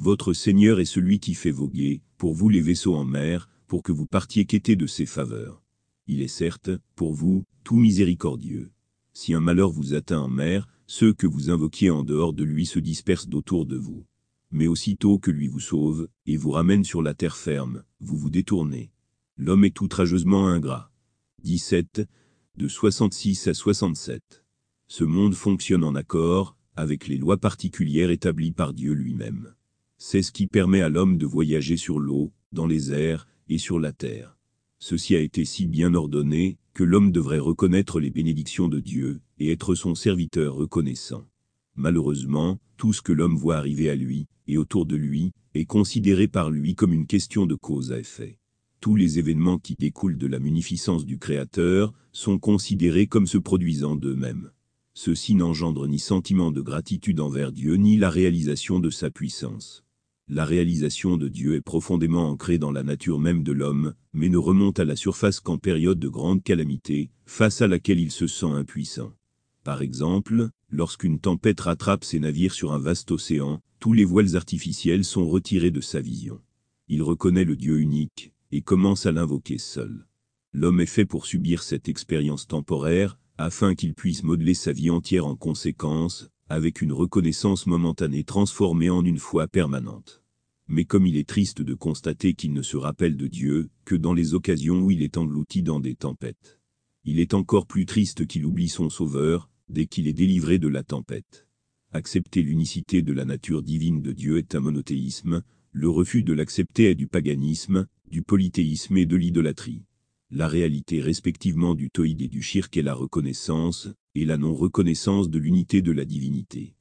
Votre Seigneur est celui qui fait voguer, pour vous les vaisseaux en mer, pour que vous partiez quêter de ses faveurs. Il est certes, pour vous, tout miséricordieux. Si un malheur vous atteint en mer, ceux que vous invoquiez en dehors de lui se dispersent d'autour de vous. Mais aussitôt que lui vous sauve, et vous ramène sur la terre ferme, vous vous détournez. L'homme est outrageusement ingrat. 17, de 66 à 67. Ce monde fonctionne en accord, avec les lois particulières établies par Dieu lui-même. C'est ce qui permet à l'homme de voyager sur l'eau, dans les airs, et sur la terre. Ceci a été si bien ordonné, que l'homme devrait reconnaître les bénédictions de Dieu, et être son serviteur reconnaissant. Malheureusement, tout ce que l'homme voit arriver à lui, et autour de lui, est considéré par lui comme une question de cause à effet. Tous les événements qui découlent de la munificence du Créateur sont considérés comme se produisant d'eux-mêmes. Ceci n'engendre ni sentiment de gratitude envers Dieu ni la réalisation de sa puissance. La réalisation de Dieu est profondément ancrée dans la nature même de l'homme, mais ne remonte à la surface qu'en période de grande calamité, face à laquelle il se sent impuissant. Par exemple, lorsqu'une tempête rattrape ses navires sur un vaste océan, tous les voiles artificiels sont retirés de sa vision. Il reconnaît le Dieu unique, et commence à l'invoquer seul. L'homme est fait pour subir cette expérience temporaire, afin qu'il puisse modeler sa vie entière en conséquence, avec une reconnaissance momentanée transformée en une foi permanente. Mais comme il est triste de constater qu'il ne se rappelle de Dieu que dans les occasions où il est englouti dans des tempêtes. Il est encore plus triste qu'il oublie son Sauveur, dès qu'il est délivré de la tempête. Accepter l'unicité de la nature divine de Dieu est un monothéisme, le refus de l'accepter est du paganisme, du polythéisme et de l'idolâtrie. La réalité respectivement du toïde et du shirk est la reconnaissance, et la non-reconnaissance de l'unité de la divinité.